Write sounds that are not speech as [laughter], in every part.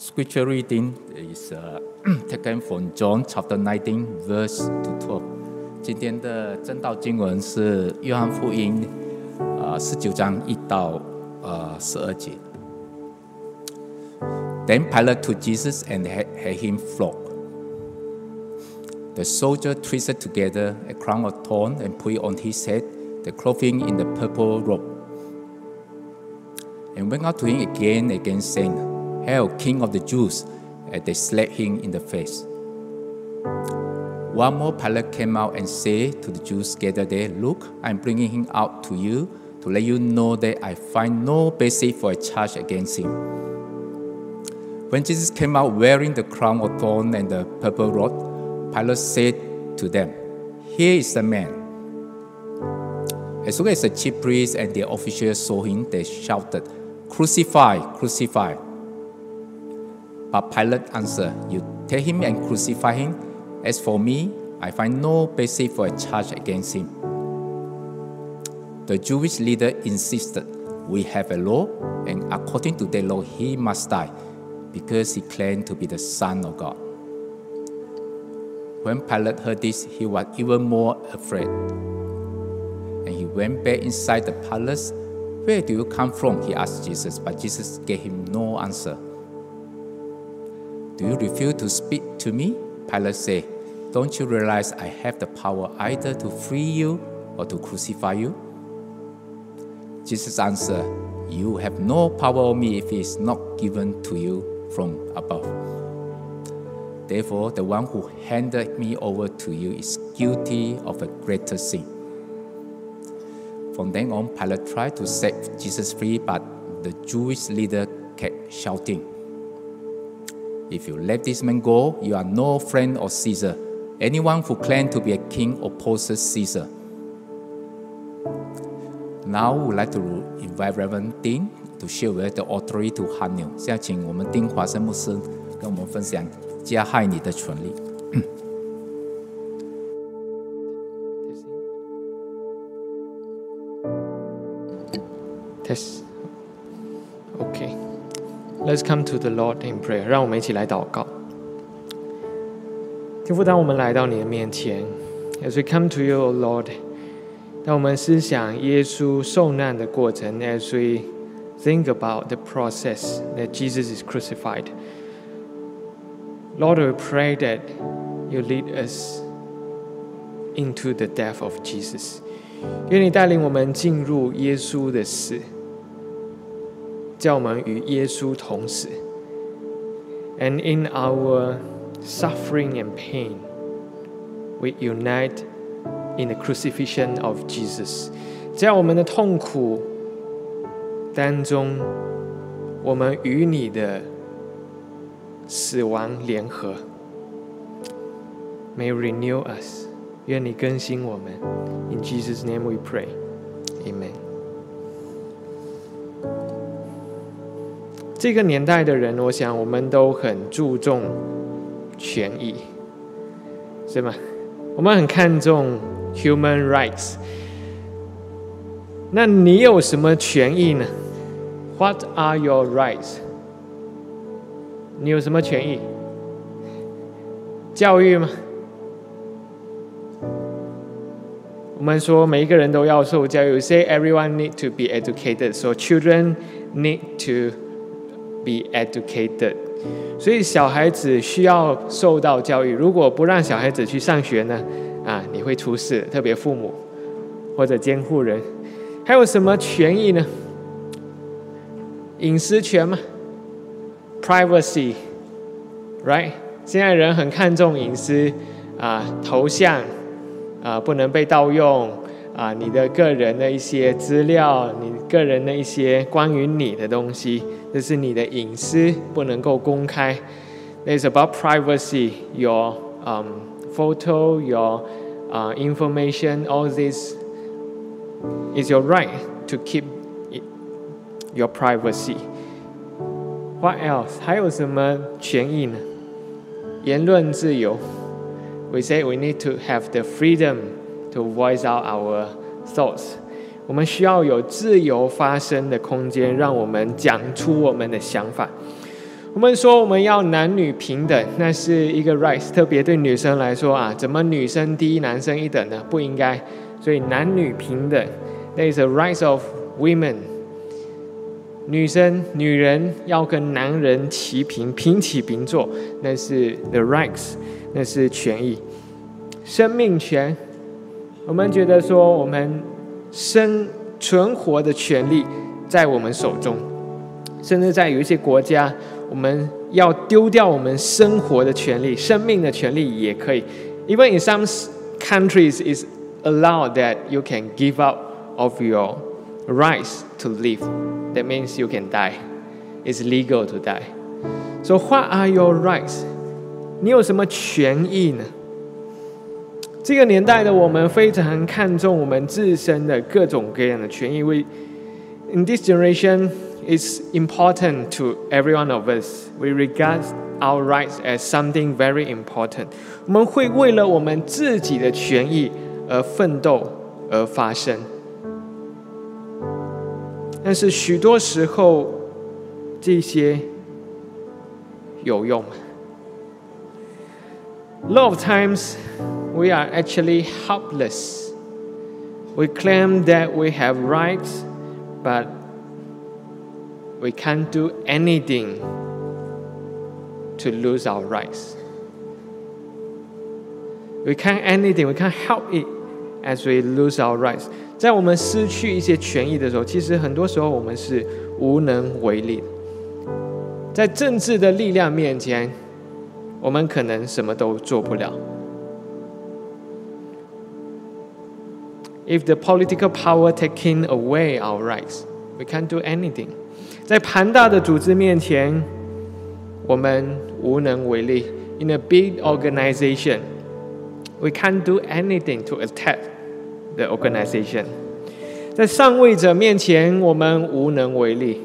Scripture reading is uh, [clears throat] taken from John chapter 19, verse to 12. 今天的正道经文是约翰福音啊十九章一到呃十二节。Then Pilate took Jesus and had, had him flogged. The soldier twisted together a crown of thorns and put it on his head, the clothing in the purple robe, and went out to him again and again, saying, Hail, King of the Jews! And they slapped him in the face. One more pilot came out and said to the Jews gathered there, Look, I'm bringing him out to you to let you know that I find no basis for a charge against him. When Jesus came out wearing the crown of thorns and the purple robe, Pilate said to them, Here is the man. As soon as the chief priests and the officials saw him, they shouted, Crucify, crucify. But Pilate answered, You take him and crucify him. As for me, I find no basis for a charge against him. The Jewish leader insisted, We have a law, and according to that law, he must die, because he claimed to be the Son of God. When Pilate heard this, he was even more afraid. And he went back inside the palace. Where do you come from? He asked Jesus, but Jesus gave him no answer. Do you refuse to speak to me? Pilate said, Don't you realize I have the power either to free you or to crucify you? Jesus answered, You have no power over me if it is not given to you from above. Therefore, the one who handed me over to you is guilty of a greater sin. From then on, Pilate tried to set Jesus free, but the Jewish leader kept shouting, If you let this man go, you are no friend of Caesar. Anyone who claims to be a king opposes Caesar. Now, we would like to invite Reverend Dean to share with the authority to harm you. 现在请我们丁华生牧师跟我们分享加害你的权利。 Test. Okay. Let's come to the Lord in prayer. 让我们一起来祷告。天父，当我们来到你的面前，as we come to you, O Lord，当我们思想耶稣受难的过程，as we think about the process that Jesus is crucified, Lord, we pray that you lead us into the death of Jesus. 愿你带领我们进入耶稣的死， 叫我们与耶稣同死。And in our suffering and pain, we unite in the crucifixion of Jesus。在我们的痛苦当中，我们与你的死亡联合。May renew us，愿你更新我们。In Jesus' name we pray. Amen. 这个年代的人，我想我们都很注重权益，是吗？我们很看重 human rights。那你有什么权益呢？What are your rights？你有什么权益？教育吗？我们说每一个人都要受教育，say everyone need to be educated. So children need to be educated. 所以小孩子需要受到教育。如果不让小孩子去上学呢？啊，你会出事，特别父母或者监护人。还有什么权益呢？隐私权吗？Privacy，right？现在人很看重隐私啊，头像。啊，不能被盗用啊！你的个人的一些资料，你个人的一些关于你的东西，这是你的隐私，不能够公开。It's about privacy. Your um photo, your uh information, all this is your right to keep it, your privacy. What else? 还有什么权益呢？言论自由。we say we need to have the freedom to voice out our thoughts. 我们需要有自由发声的空间，让我们讲出我们的想法。我们说我们要男女平等，那是一个 right，特别对女生来说啊，怎么女生低，男生一等呢？不应该。所以男女平等，there is a right of women。女生、女人要跟男人齐平、平起平坐，那是 the rights，那是权益。生命权，我们觉得说我们生存活的权利在我们手中，甚至在有一些国家，我们要丢掉我们生活的权利、生命的权利也可以。Even in some countries, is allowed that you can give up of your rights to live. That means you can die. It's legal to die. So what are your rights? 你有什么权益呢？这个年代的我们非常看重我们自身的各种各样的权益。We in this generation, it's important to every one of us. We regard our rights as something very important. 我们会为了我们自己的权益而奋斗而发生。但是许多时候，这些有用吗 ？A lot of times, we are actually helpless. We claim that we have rights, but we can't do anything to lose our rights. We can't anything. We can't help it as we lose our rights. 在我们失去一些权益的时候，其实很多时候我们是无能为力的。在政治的力量面前， 我们可能什么都做不了。If the political power taking away our rights, we can't do anything. 在庞大的组织面前，我们无能为力。In a big organization, we can't do anything to attack the organization. 在上位者面前，我们无能为力。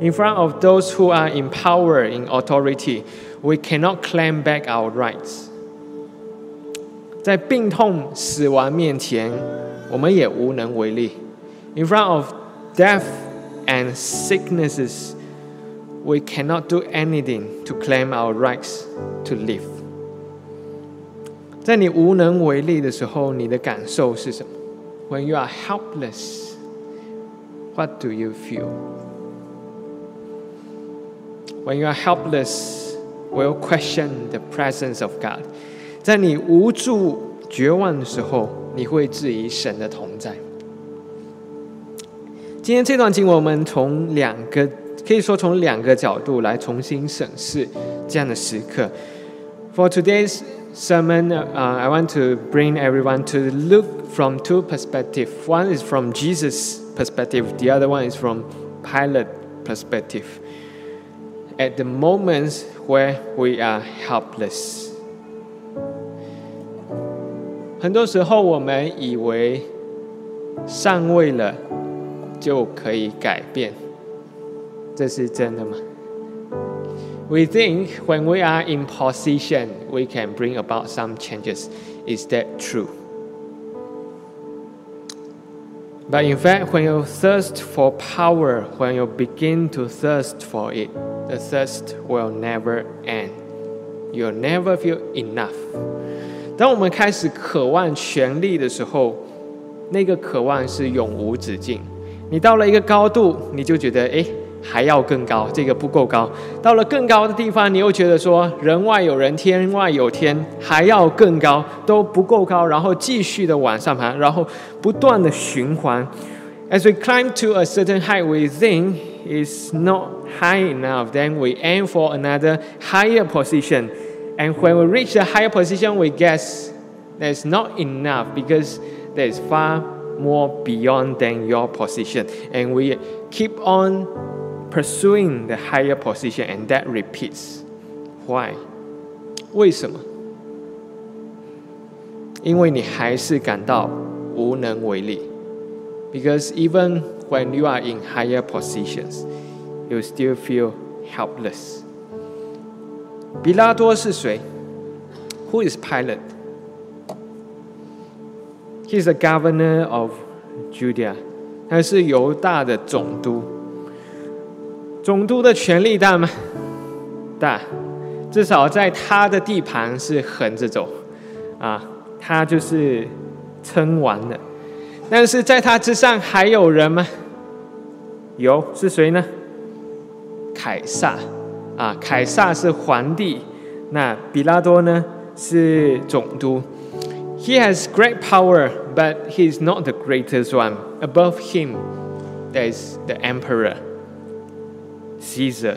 In front of those who are in power, in authority, we cannot claim back our rights. 在病痛、死亡面前，我们也无能为力。In front of death and sicknesses, we cannot do anything to claim our rights to live. 在你无能为力的时候，你的感受是什么？When you are helpless, what do you feel? When you are helpless, will question the presence of God. 在你无助、绝望的时候，你会质疑神的同在。今天这段经文，我们从两个可以说从两个角度来重新审视这样的时刻。For today's sermon, uh, I want to bring everyone to look from two perspectives. One is from Jesus' perspective, the other one is from Pilate perspective. At the moments where we are helpless. 很多时候，我们以为上位了就可以改变，这是真的吗？we think when we are in position, we can bring about some changes. Is that true? But in fact, when you thirst for power, when you begin to thirst for it, the thirst will never end. You'll never feel enough. 当我们开始渴望权力的时候，那个渴望是永无止境。你到了一个高度，你就觉得，哎。还要更高，这个不够高。到了更高的地方，你又觉得说人外有人，天外有天，还要更高，都不够高，然后继续的往上爬，然后不断的循环。As we climb to a certain height, we think is not high enough. Then we aim for another higher position, and when we reach the higher position, we guess there's not enough because there's far more beyond than your position, and we keep on pursuing the higher position and that repeats. Why? 为什么？因为你还是感到无能为力。Because even when you are in higher positions, you still feel helpless. 比拉多是谁？Who is Pilate? He's the governor of Judea. 他是犹大的总督。 总督的权力大吗大，至少在他的地盘是横着走，啊，他就是称王的。但是在他之上还有人吗？有，是谁呢？凯撒，啊，凯撒是皇帝，那比拉多呢是总督。He has great power, but he is not the greatest one. Above him, there is the emperor, Caesar.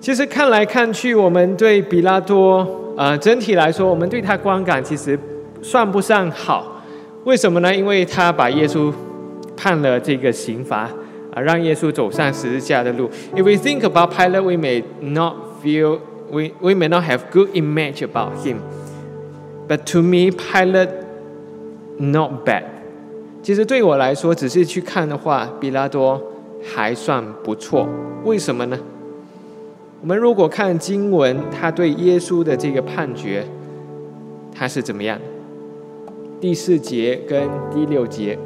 其实看来看去，我们对比拉多，呃，整体来说，我们对他观感其实算不上好。为什么呢？因为他把耶稣判了这个刑罚，啊，让耶稣走上十字架的路。If we think about Pilate, we may not feel we we may not have good image about him. But to me, Pilate not bad. 其实对我来说，只是去看的话，比拉多还算不错。为什么呢？我们如果看经文，他对耶稣的这个判决，他是怎么样？第四节跟第六节，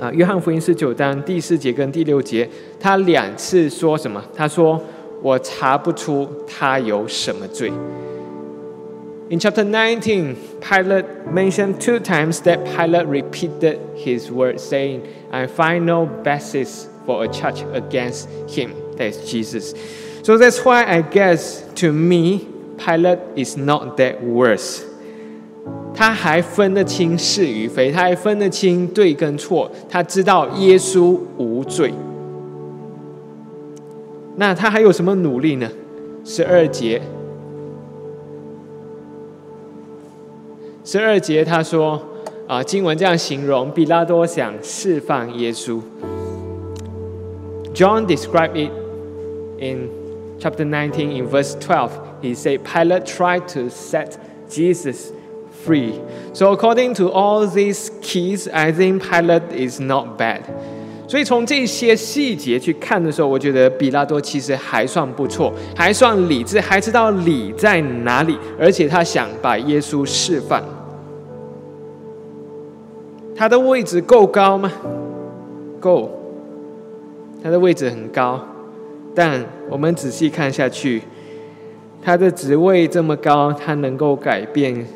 啊，约翰福音十九章第四节跟第六节，他两次说什么？他说：“我查不出他有什么罪。” In chapter 19, Pilate mentioned two times that Pilate repeated his words, saying, I find no basis for a charge against him. That is Jesus. So that's why I guess to me, Pilate is not that worse. 他还分得清是与非，他还分得清对跟错，他知道耶稣无罪。那他还有什么努力呢？十二节，十二节他说：“啊，经文这样形容，比拉多想释放耶稣。” John described it in chapter 19, in verse 12, he said, Pilate tried to set Jesus free. So, according to all these keys, I think Pilate is not bad. 所以从这些细节去看的时候，我觉得比拉多其实还算不错，还算理智，还知道理在哪里，而且他想把耶稣释放。他的位置够高吗？够， 他的位置很高。但我们仔细看下去，他的职位这么高，他能够改变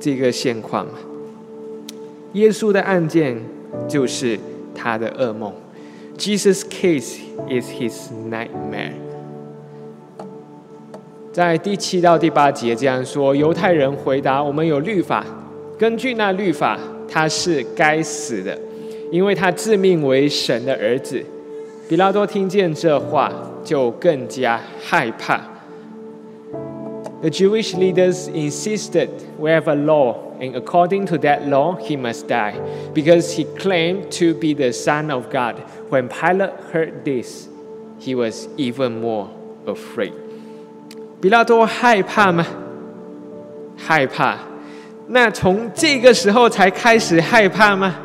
这个现况吗？耶稣的案件就是他的噩梦。Jesus' case is his nightmare。在第七到第八节这样说：犹太人回答，我们有律法，根据那律法，他是该死的，因为他自命为神的儿子。比拉多听见这话。就更加害怕。The Jewish leaders insisted we have a law, and according to that law, he must die, because he claimed to be the Son of God. When Pilate heard this, he was even more afraid. 比拉多害怕吗？害怕。那从这个时候才开始害怕吗？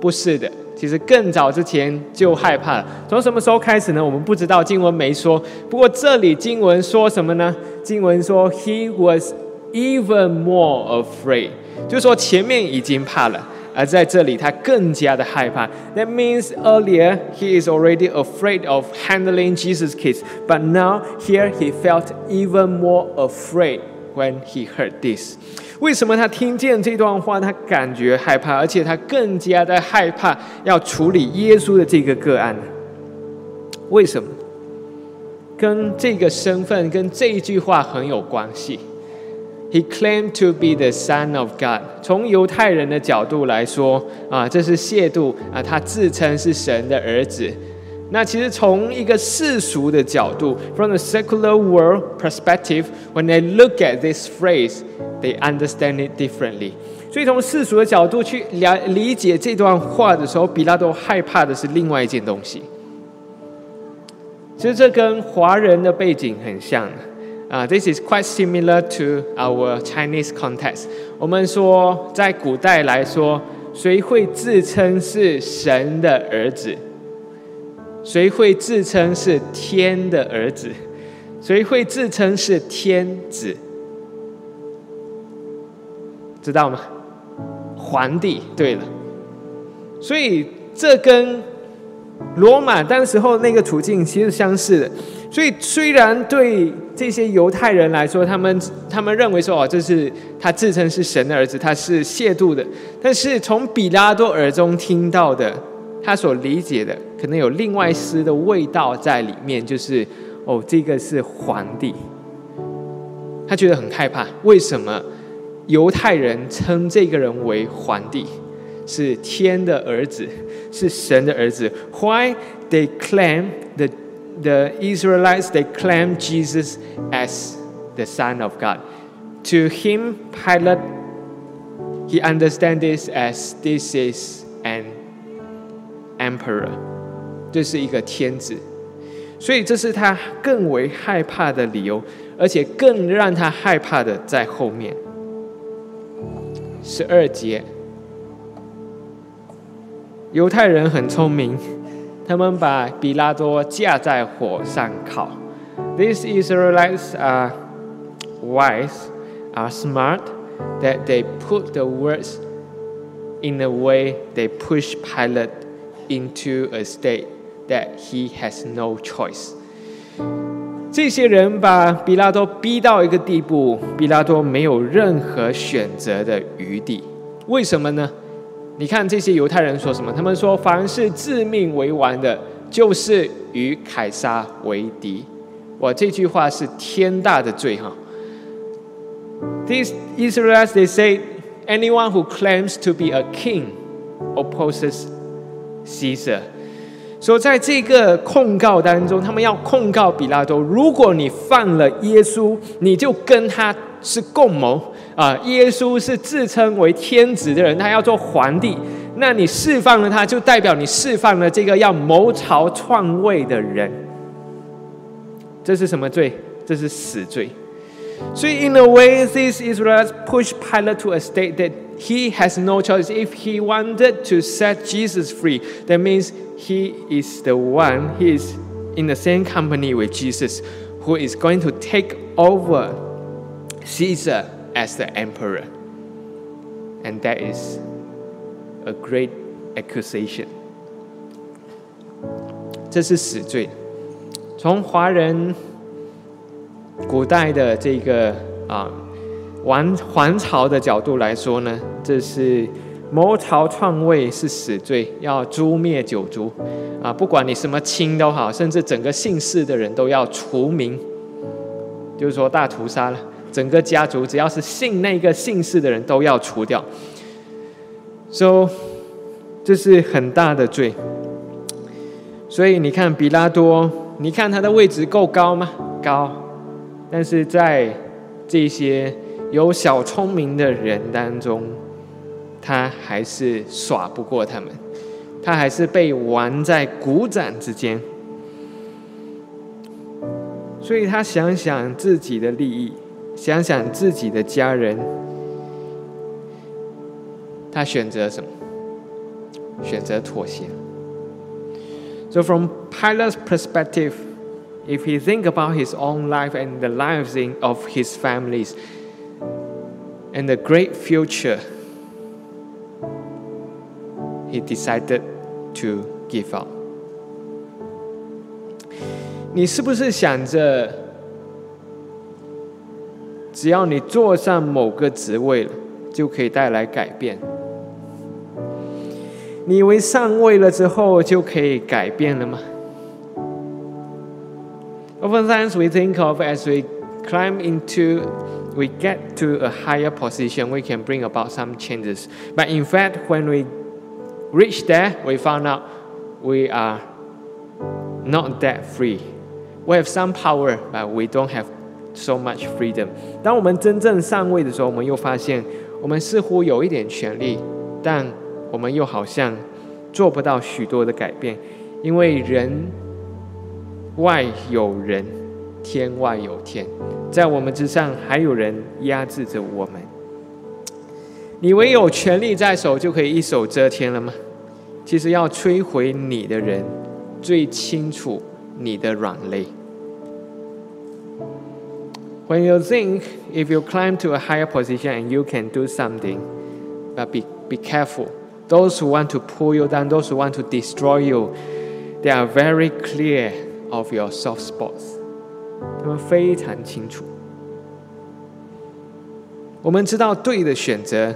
不是的。 其实更早之前就害怕了。从什么时候开始呢？我们不知道，经文没说。不过这里经文说什么呢？经文说，He was even more afraid，就说前面已经怕了，而在这里他更加的害怕。That means earlier he is already afraid of handling Jesus' case, but now here he felt even more afraid when he heard this. 为什么他听见这段话，他感觉害怕，而且他更加的害怕要处理耶稣的这个个案呢？为什么？跟这个身份，跟这一句话很有关系。He claimed to be the Son of God。从犹太人的角度来说，啊，这是亵渎啊，他自称是神的儿子。那其实从一个世俗的角度，from the secular world perspective，when they look at this phrase They understand it differently。所以从世俗的角度去了理解这段话的时候，比拉多害怕的是另外一件东西。其实这跟华人的背景很像啊，this is quite similar to our Chinese context。我们说在古代来说，谁会自称是神的儿子？谁会自称是天的儿子？谁会自称是天子？知道吗？皇帝。对了，所以这跟罗马当时候那个处境其实相似的，所以虽然对这些犹太人来说，他们他们认为说哦，这是他自称是神的儿子，他是亵渎的，但是从比拉多耳中听到的，他所理解的，可能有另外丝的味道在里面，就是哦，这个是皇帝，他觉得很害怕，为什么犹太人称这个人为皇帝？是天的儿子，是神的儿子。Why they claim the the Israelites they claim Jesus as the Son of God? To him, Pilate he understands this as this is an emperor，这是一个天子，所以这是他更为害怕的理由，而且更让他害怕的在后面。 十二节。犹太人很聪明，他们把比拉多架在火上烤。These Israelites are wise, are smart, that they put the words in a way they push Pilate into a state that he has no choice. 这些人把比拉多逼到一个地步，比拉多没有任何选择的余地。为什么呢？你看这些犹太人说什么？他们说：“凡是自命为王的，就是与凯撒为敌。”哇，这句话是天大的罪哈！These Israelites they say anyone who claims to be a king opposes Caesar。说在这个控告当中，他们要控告比拉多：如果你犯了耶稣，你就跟他是共谋。啊，耶稣是自称为天子的人，他要做皇帝。那你释放了他，就代表你释放了这个要谋朝篡位的人。这是什么罪？这是死罪。所以，in a way, these Israelites push Pilate to a state that he has no choice. If he wanted to set Jesus free, that means he is the one. He is in the same company with Jesus, who is going to take over Caesar as the emperor. And that is a great accusation. 这是死罪。从华人 古代的这个啊王皇朝的角度来说呢，这是谋朝篡位是死罪，要诛灭九族啊，不管你什么亲都好，甚至整个姓氏的人都要除名，就是说大屠杀了。整个家族只要是姓那个姓氏的人都要除掉，所以这是很大的罪。所以你看比拉多，你看他的位置够高吗？高，但是在这些有小聪明的人当中，他还是耍不过他们，他还是被玩在鼓掌之间。所以他想想自己的利益。想想自己的家人，他选择什么？选择妥协。So from Pilate's perspective, if he think about his own life and the lives in, of his families and the great future, he decided to give up. 你是不是想着？只要你坐上某个职位了，就可以带来改变。你以为上位了之后就可以改变了吗 ？Oftentimes we think of as we climb into, we get to a higher position, we can bring about some changes. But in fact, when we reach there, we found out we are not that free. We have some power, but we don't have so much freedom。当我们真正上位的时候，我们又发现，我们似乎有一点权利，但我们又好像做不到许多的改变，因为人 外有人，天外有天，在我们之上还有人压制着我们。你唯有权力在手，就可以一手遮天了吗？其实要摧毁你的人，最清楚你的软肋。When you think if you climb to a higher position and you can do something, but be, be careful. Those who want to pull you down, those who want to destroy you, They are very clear of your soft spots，他们非常清楚。我们知道对的选择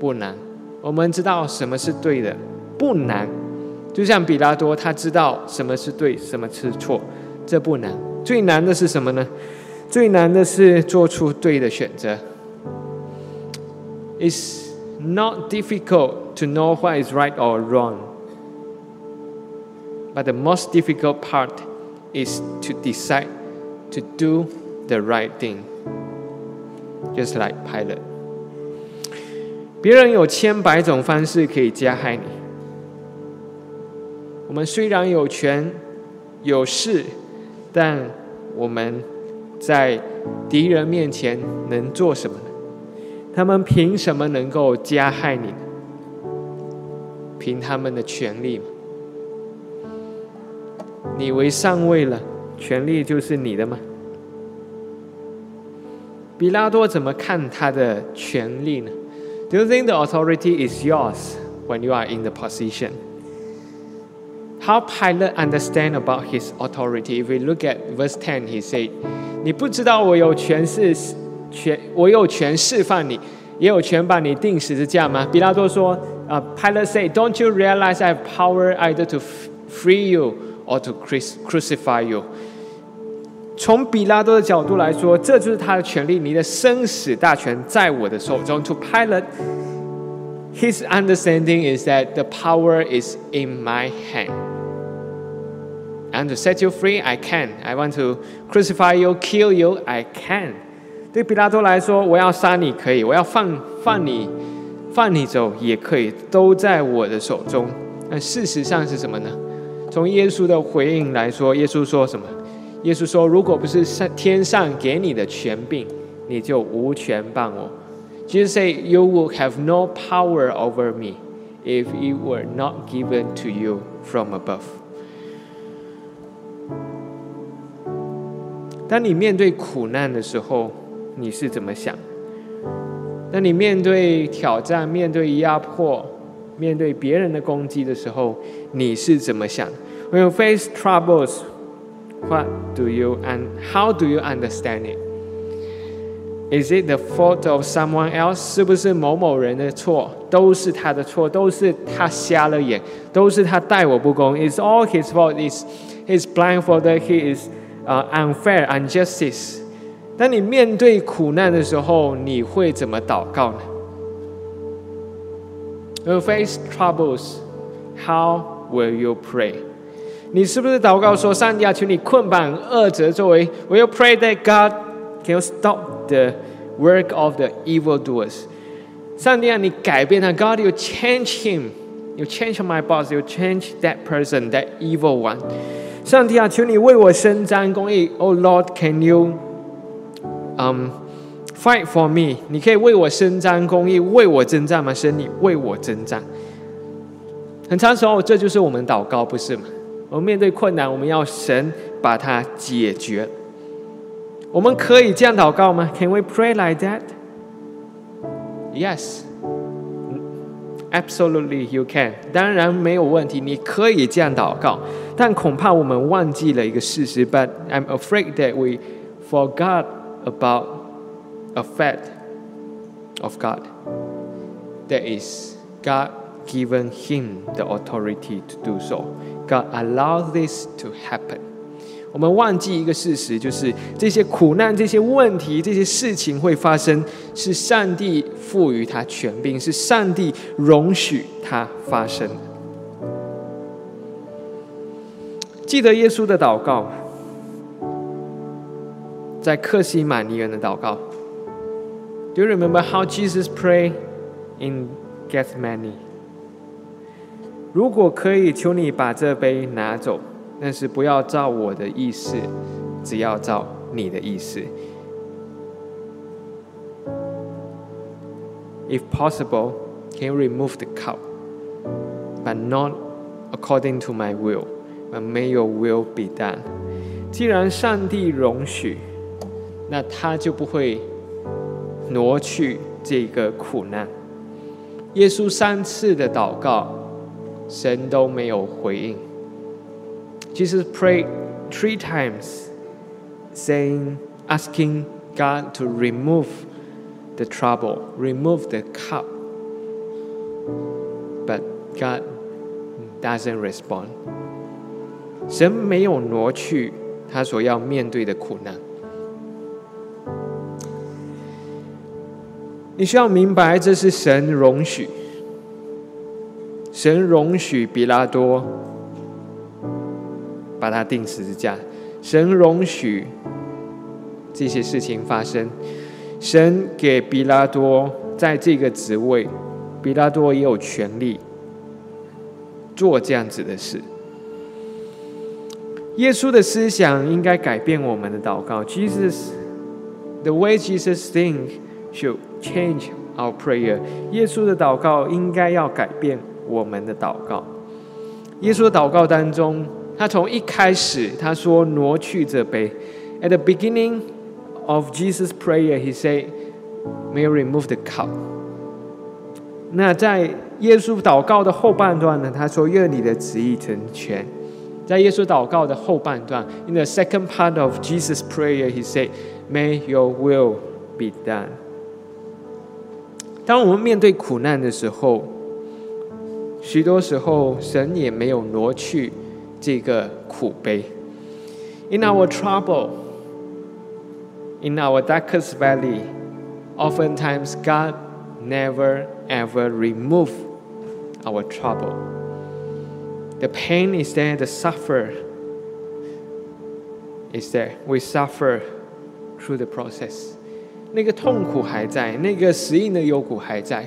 不难，我们知道什么是对的不难。就像比拉多，他知道什么是对，什么是错，这不难。最难的是什么呢？最难的是做出对的选择。It's not difficult to know what is right or wrong, but the most difficult part is to decide to do the right thing. Just like pilot, 别人有千百种方式可以加害你。我们虽然有权有势，但我们在敌人面前能做什么呢？他们凭什么能够加害你？凭他们的权利？你为上位了，权力就是你的吗？比拉多怎么看他的权利呢？Do you think the authority is yours when you are in the position? How Pilate understand about his authority? If we look at verse ten, he said, 你不知道我有权势，权我有权释放你，也有权把你钉十字架吗？比拉多说，啊、uh,，Pilate said, Don't you realize I have power either to free you Or to crucify you？从比拉多的角度来说，这就是他的权利，你的生死大权在我的手中。To Pilate, his understanding is that the power is in my hand. I want to set you free, I can. I want to crucify you, kill you, I can. 对比拉多来说，我要杀你可以，我要放放你放你走也可以，都在我的手中。但事实上是什么呢？从耶稣的回应来说，耶稣说什么？耶稣说：“如果不是上天上给你的权柄，你就无权办我。” Jesus say, "You will have no power over me if it were not given to you from above." 当你面对苦难的时候，你是怎么想？当你面对挑战、面对压迫、面对别人的攻击的时候，你是怎么想 ？When you face troubles, what do you and how do you understand it? Is it the fault of someone else？是不是某某人的错？都是他的错，都是他瞎了眼，都是他待我不公。It's all his fault. It's his blindfolded. He is uh, unfair, injustice. 当你面对苦难的时候，你会怎么祷告呢？When you face troubles, how will you pray? 你是不是祷告说：“上帝啊，求你捆绑恶者作为。” Will pray that God can stop the work of the evildoers？上帝啊，你改变他，God you change him, you change my boss, you change that person, that evil one。上帝啊，求你为我伸张公义。Oh Lord, can you um fight for me？你可以为我伸张公义，为我征战吗？神，你为我征战。很长时候，这就是我们祷告，不是吗？我们面对困难，我们要神把它解决。我们可以这样祷告吗？Can we pray like that? Yes, absolutely you can. 当然没有问题，你可以这样祷告。但恐怕我们忘记了一个事实，But I'm afraid that we forgot about a fact of God. That is God given him the authority to do so. God allowed this to happen. 我们忘记一个事实，就是这些苦难、这些问题、这些事情会发生，是上帝赋予他权柄，是上帝容许他发生。记得耶稣的祷告，在克西玛尼园的祷告。Do you remember how Jesus prayed in Gethsemane? 如果可以，求你把这杯拿走，但是不要照我的意思，只要照你的意思。If possible, can you remove the cup, but not according to my will, but may your will be done. 既然上帝容许，那他就不会挪去这个苦难。耶稣三次的祷告。神都没有回应， Jesus prayed three times, saying, asking God to remove the trouble, remove the cup. But God doesn't respond. 神没有挪去他所要面对的苦难。你需要明白，这是神容许， 神容许比拉多把他钉十字架，神容许这些事情发生，神给比拉多在这个职位，比拉多也有权利做这样子的事。耶稣的思想应该改变我们的祷告。Jesus，the way Jesus think should change our prayer。耶稣的祷告应该要改变我们的祷告。耶稣的祷告当中，他从一开始他说挪去这杯。At the beginning of Jesus' prayer, he said, "May remove the cup." 那在耶稣祷告的后半段呢？他说：“愿你的旨意成全。”在耶稣祷告的后半段，in the second part of Jesus' prayer, he said, "May your will be done." 当我们面对苦难的时候，许多时候神也没有挪去这个苦悲。In our trouble, in our darkest valley, oftentimes God never ever remove our trouble. The pain is there, the suffer is there. We suffer through the process. 那个痛苦还在，那个死硬的幽谷还在，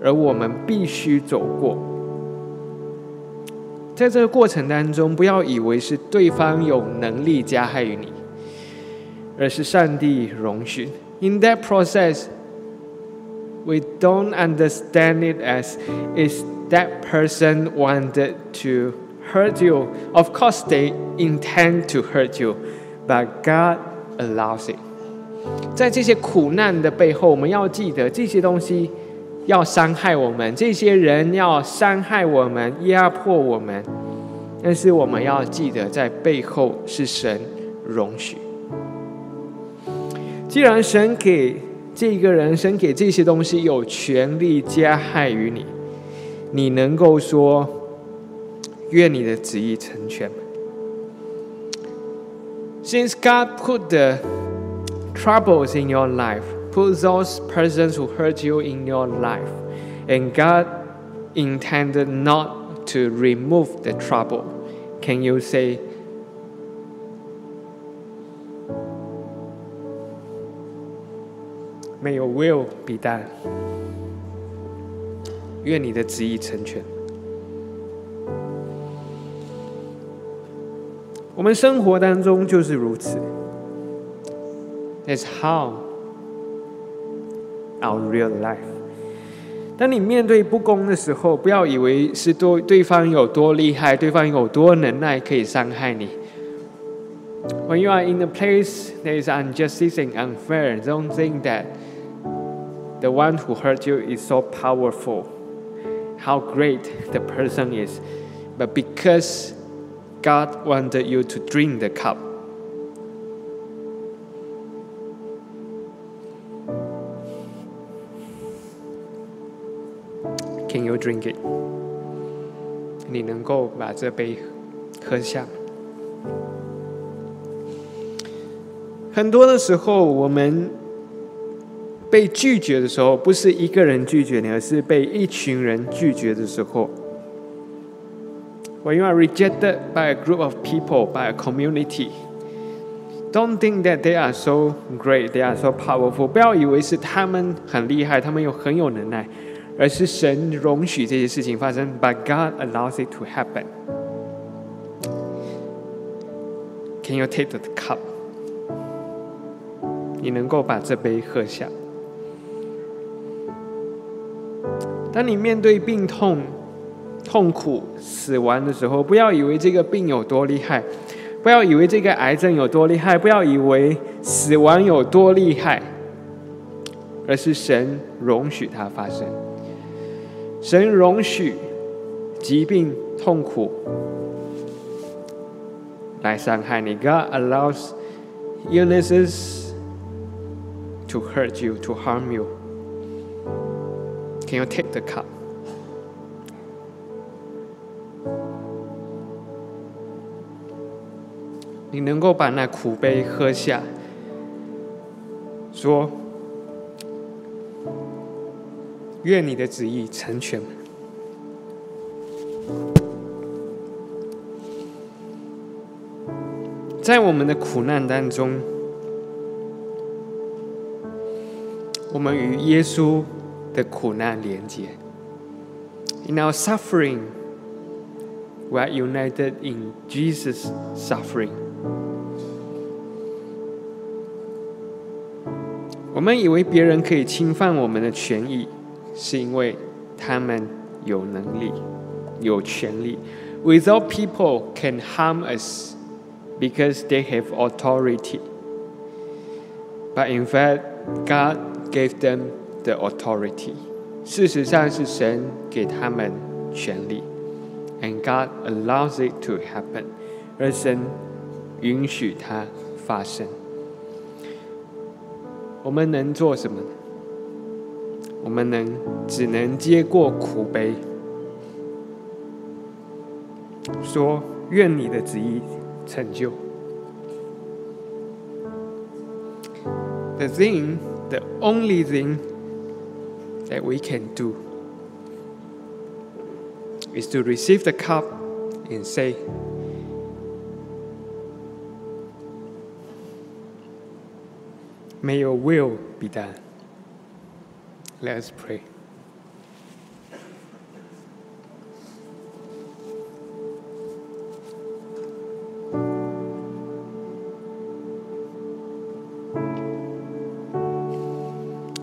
而我们必须走过。 在这个过程当中，不要以为是对方有能力加害于你，而是上帝容许。In that process, we don't understand it as is that person wanted to hurt you. Of course, they intend to hurt you, but God allows it. 在这些苦难的背后，我们要记得这些东西要伤害我们，这些人要伤害我们、压迫我们，但是我们要记得，在背后是神容许。既然神给这个人，神给这些东西有权利加害于你，你能够说愿你的旨意成全？Since God put the troubles in your life, put those persons who hurt you in your life, and God intended not to remove the trouble. Can you say, May your will be done? 愿你的旨意成全。我们生活当中就是如此。That's how our real life。当你面对不公的时候，不要以为是多对方有多厉害，对方有多能耐可以伤害你。When you are in a place that is injustice and unfair, don't think that the one who hurt you is so powerful, how great the person is, but because God wanted you to drink the cup. You drink it？你能够把这杯喝下？很多的时候，我们被拒绝的时候，不是一个人拒绝你，而是被一群人拒绝的时候。When you are rejected by a group of people, by a community, don't think that they are so great, they are so powerful。不要以为是他们很厉害，他们有很有能耐。而是神容许这些事情发生，But God allows it to happen. Can you take the cup? 你能够把这杯喝下。当你面对病痛、痛苦、死亡的时候，不要以为这个病有多厉害，不要以为这个癌症有多厉害，不要以为死亡有多厉害，而是神容许它发生。神容许疾病、痛苦来伤害你。God allows illnesses to hurt you, to harm you. Can you take the cup? 你能够把那苦杯喝下，说：“愿你的旨意成全。”在我们的苦难当中，我们与耶稣的苦难连接。In our suffering, we are united in Jesus' suffering. 我们以为别人可以侵犯我们的权益，是因为他们有能力、有权利。Without people can harm us because they have authority. But in fact, God gave them the authority. 事实上是神给他们权利，and God allows it to happen，而神允许它发生。我们能做什么呢？ 我们能只能接过苦杯，说愿你的旨意成就。The thing, the only thing that we can do is to receive the cup and say, May your will be done. Let us pray.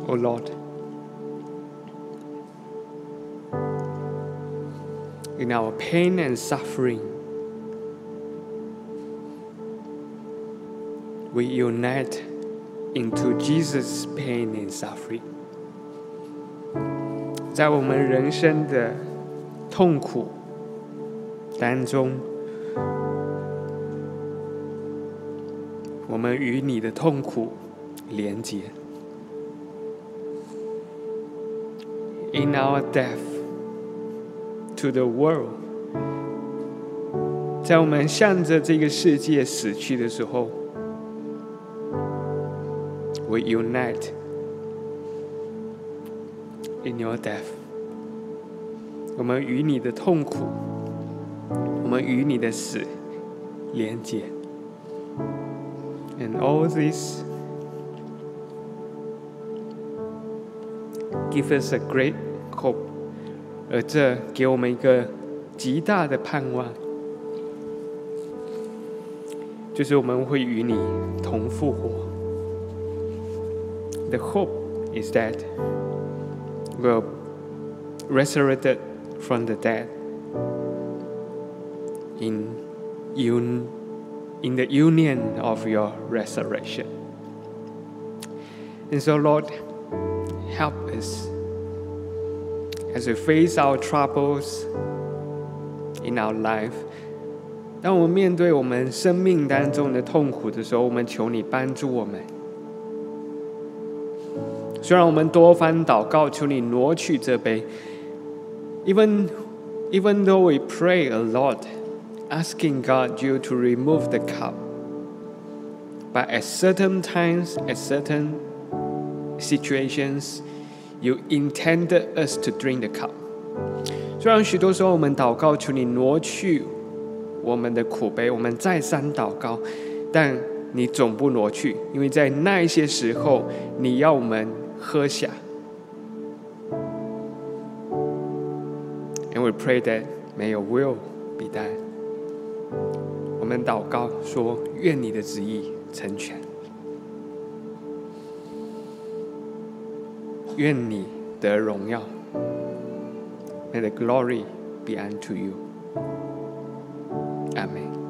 O Lord, in our pain and suffering, we unite into Jesus' pain and suffering. 在我们人生的痛苦当中，我们与你的痛苦连结。In our death to the world，在我们向着这个世界死去的时候。we unite in your death。我们与你的痛苦，我们与你的死连接。And all this give us a great hope，而这给我们一个极大的盼望，就是我们会与你同复活。the hope is that we're resurrected from the dead in, un, in the union of your resurrection. And so, Lord, help us as we face our troubles in our life. 当我们面对我们生命当中的痛苦的时候，我们求你帮助我们。 虽然我们多番祷告，求你挪去这杯。Even even though we pray a lot, asking God you to remove the cup, but at certain times, at certain situations, you intended us to drink the cup. 虽然许多时候我们祷告，求你挪去我们的苦杯，我们再三祷告，但你总不挪去，因为在那一些时候，你要我们。 喝下。And we pray that may your will be done。我们祷告说：愿你的旨意成全，愿你得荣耀。May the glory be unto you. Amen.